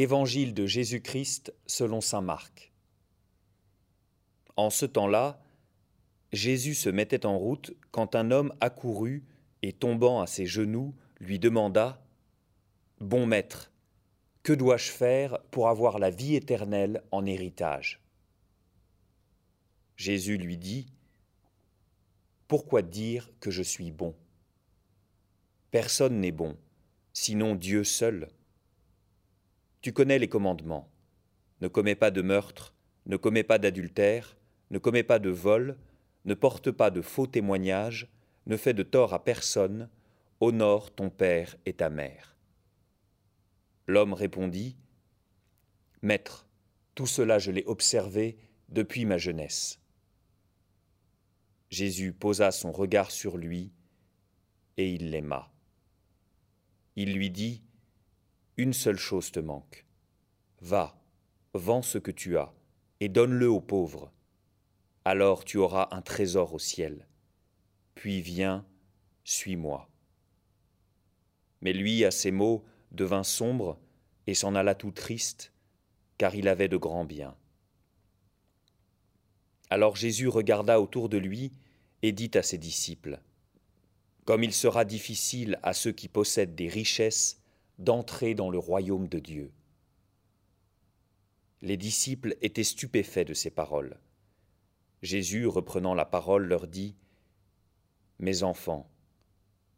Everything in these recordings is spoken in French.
Évangile de Jésus-Christ selon Saint Marc. En ce temps-là, Jésus se mettait en route quand un homme accourut et tombant à ses genoux lui demanda Bon maître, que dois-je faire pour avoir la vie éternelle en héritage? Jésus lui dit Pourquoi dire que je suis bon? Personne n'est bon, sinon Dieu seul. Tu connais les commandements. Ne commets pas de meurtre, ne commets pas d'adultère, ne commets pas de vol, ne porte pas de faux témoignages, ne fais de tort à personne, honore ton père et ta mère. L'homme répondit, Maître, tout cela je l'ai observé depuis ma jeunesse. Jésus posa son regard sur lui, et il l'aima. Il lui dit, Une seule chose te manque. Va, vends ce que tu as, et donne-le aux pauvres. Alors tu auras un trésor au ciel. Puis viens, suis-moi. Mais lui, à ces mots, devint sombre et s'en alla tout triste, car il avait de grands biens. Alors Jésus regarda autour de lui et dit à ses disciples, Comme il sera difficile à ceux qui possèdent des richesses d'entrer dans le royaume de Dieu. Les disciples étaient stupéfaits de ces paroles. Jésus, reprenant la parole, leur dit, Mes enfants,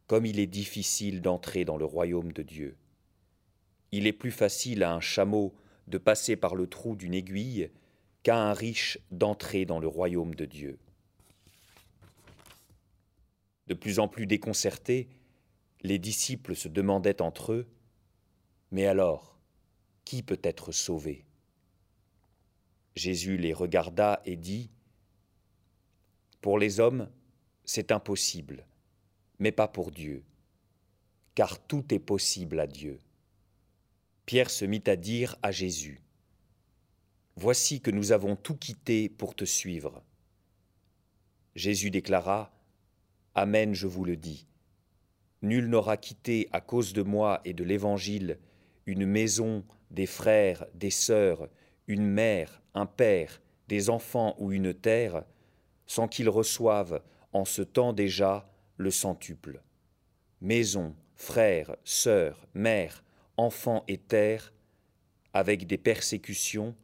comme il est difficile d'entrer dans le royaume de Dieu. Il est plus facile à un chameau de passer par le trou d'une aiguille qu'à un riche d'entrer dans le royaume de Dieu. De plus en plus déconcertés, les disciples se demandaient entre eux, Mais alors, qui peut être sauvé? Jésus les regarda et dit, Pour les hommes, c'est impossible, mais pas pour Dieu, car tout est possible à Dieu. Pierre se mit à dire à Jésus, Voici que nous avons tout quitté pour te suivre. Jésus déclara, Amen, je vous le dis. Nul n'aura quitté à cause de moi et de l'Évangile une maison, des frères, des sœurs, une mère, un père, des enfants ou une terre, sans qu'il reçoive en ce temps déjà le centuple. Maison, frères, sœurs, mère, enfants et terre, avec des persécutions,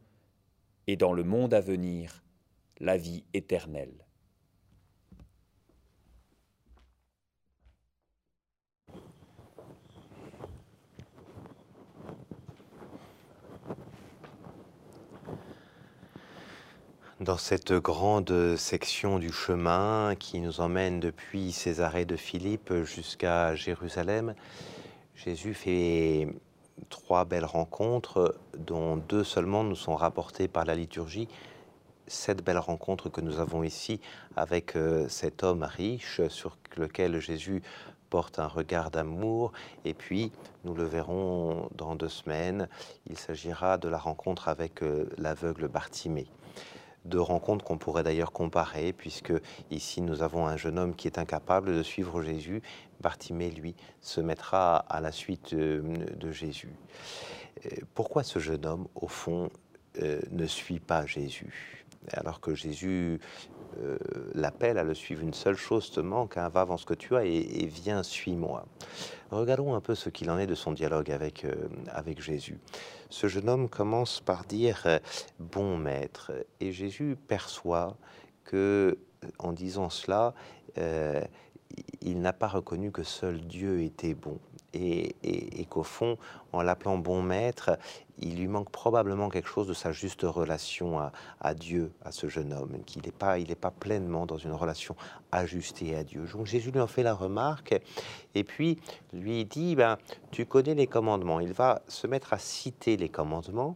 et dans le monde à venir, la vie éternelle. Dans cette grande section du chemin qui nous emmène depuis Césarée de Philippe jusqu'à Jérusalem, Jésus fait trois belles rencontres, dont deux seulement nous sont rapportées par la liturgie. Cette belle rencontre que nous avons ici avec euh, cet homme riche sur lequel Jésus porte un regard d'amour. Et puis, nous le verrons dans deux semaines, il s'agira de la rencontre avec euh, l'aveugle Bartimée de rencontres qu'on pourrait d'ailleurs comparer, puisque ici nous avons un jeune homme qui est incapable de suivre Jésus. Bartimée, lui, se mettra à la suite euh, de Jésus. Euh, pourquoi ce jeune homme, au fond, euh, ne suit pas Jésus? Alors que Jésus l'appelle à le suivre. Une seule chose te manque, hein, va avant ce que tu as et, viens, suis-moi. Regardons un peu ce qu'il en est de son dialogue avec, avec Jésus ce jeune homme commence par dire euh, bon maître et Jésus perçoit que euh, en disant cela euh, il n'a pas reconnu que seul Dieu était bon et, qu'au fond, en l'appelant bon maître, il lui manque probablement quelque chose de sa juste relation à, Dieu, à ce jeune homme, qu'il n'est pas, il pas pleinement dans une relation ajustée à Dieu. Donc Jésus lui en fait la remarque et puis lui dit, ben, tu connais les commandements. Il va se mettre à citer les commandements.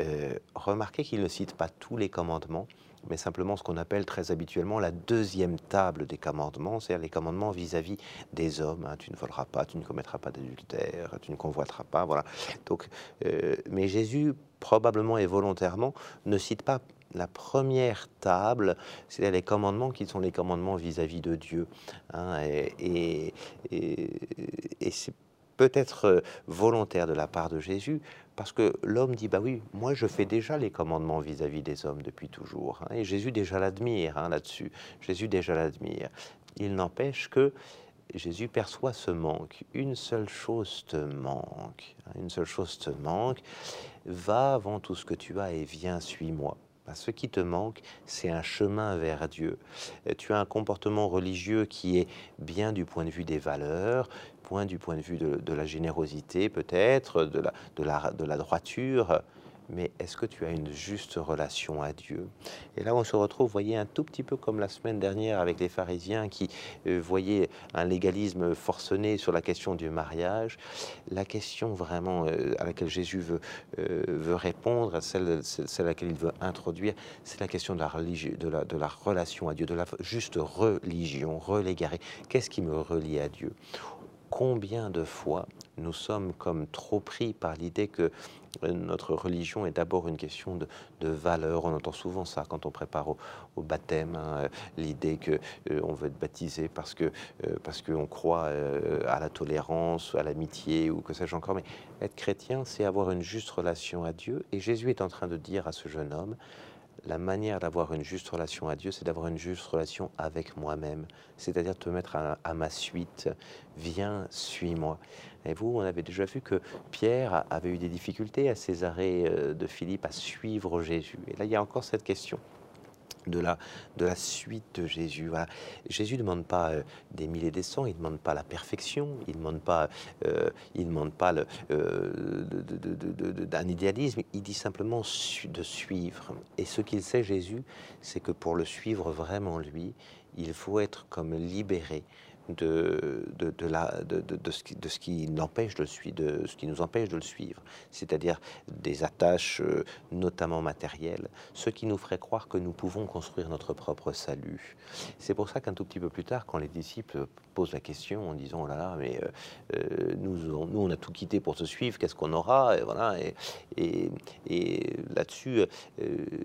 Euh, remarquez qu'il ne cite pas tous les commandements mais simplement ce qu'on appelle très habituellement la deuxième table des commandements, c'est-à-dire les commandements vis-à-vis des hommes. Hein. tu ne voleras pas, tu ne commettras pas d'adultère, tu ne convoiteras pas, voilà. Donc, euh, mais Jésus, probablement et volontairement, ne cite pas la première table, c'est-à-dire les commandements qui sont les commandements vis-à-vis de Dieu. Hein. et, et, et peut être euh, volontaire de la part de Jésus, parce que l'homme dit, bah oui, moi je fais déjà les commandements vis-à-vis des hommes depuis toujours. Hein, et Jésus déjà l'admire hein, là-dessus. Jésus déjà l'admire. Il n'empêche que Jésus perçoit ce manque. Une seule chose te manque. Hein, une seule chose te manque. Va avant tout ce que tu as et viens, suis-moi. Bah, ce qui te manque, c'est un chemin vers Dieu. Euh, tu as un comportement religieux qui est bien du point de vue des valeurs, point du point de vue de, la générosité peut-être, de la, droiture, mais est-ce que tu as une juste relation à Dieu? Et là, on se retrouve, voyez, un tout petit peu comme la semaine dernière avec les pharisiens qui euh, voyaient un légalisme forcené sur la question du mariage. La question vraiment euh, à laquelle Jésus veut, euh, répondre, celle, celle à laquelle il veut introduire, c'est la question de la, religion, de, la, de la relation à Dieu, de la juste religion, relégarée. Qu'est-ce qui me relie à Dieu? Combien de fois nous sommes comme trop pris par l'idée que euh, notre religion est d'abord une question de, valeur. On entend souvent ça quand on prépare au, baptême, hein, euh, l'idée que euh, veut être baptisé parce que parce qu'on croit à la tolérance, à l'amitié ou que sais-je encore. Mais être chrétien, c'est avoir une juste relation à Dieu. Et Jésus est en train de dire à ce jeune homme la manière d'avoir une juste relation à Dieu, c'est d'avoir une juste relation avec moi-même, c'est-à-dire te mettre à, ma suite. Viens, suis-moi. Et vous, on avait déjà vu que Pierre avait eu des difficultés à Césarée euh, de Philippe à suivre Jésus. Et là, il y a encore cette question de la, de la suite de Jésus. Jésus ne demande pas euh, des mille et des cents, il ne demande pas la perfection, il ne demande pas, euh, il demande pas le, euh, d'un idéalisme, il dit simplement de suivre. Et ce qu'il sait, Jésus, c'est que pour le suivre vraiment, lui, il faut être comme libéré de, de, la, de, de, ce qui, de ce qui n'empêche de, de ce qui nous empêche de le suivre, c'est-à-dire des attaches euh, notamment matérielles, ce qui nous ferait croire que nous pouvons construire notre propre salut. C'est pour ça qu'un tout petit peu plus tard, quand les disciples posent la question en disant oh là là, mais euh, euh, nous, nous on a tout quitté pour te suivre, qu'est-ce qu'on aura? Et voilà et, et là-dessus,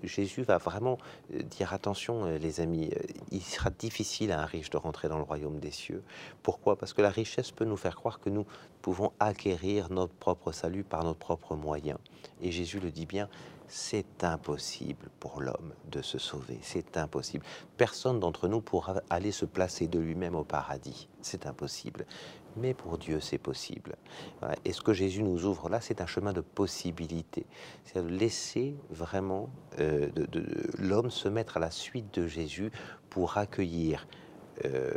Jésus va vraiment dire attention les amis, il sera difficile à un riche de rentrer dans le royaume des cieux pourquoi? Parce que la richesse peut nous faire croire que nous pouvons acquérir notre propre salut par nos propres moyens. Et Jésus le dit bien, c'est impossible pour l'homme de se sauver. C'est impossible. Personne d'entre nous pourra aller se placer de lui-même au paradis. C'est impossible. Mais pour Dieu, c'est possible. Et ce que Jésus nous ouvre là, c'est un chemin de possibilité. C'est de laisser vraiment euh, l'homme se mettre à la suite de Jésus pour accueillir euh,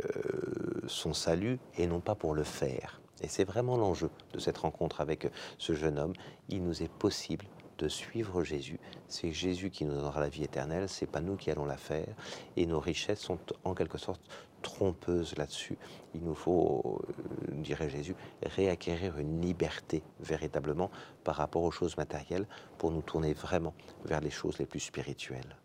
son salut et non pas pour le faire. Et c'est vraiment l'enjeu de cette rencontre avec ce jeune homme. Il nous est possible de suivre Jésus. C'est Jésus qui nous donnera la vie éternelle, c'est pas nous qui allons la faire. Et nos richesses sont en quelque sorte trompeuses là-dessus. Il nous faut, euh, dirait Jésus, réacquérir une liberté véritablement par rapport aux choses matérielles pour nous tourner vraiment vers les choses les plus spirituelles.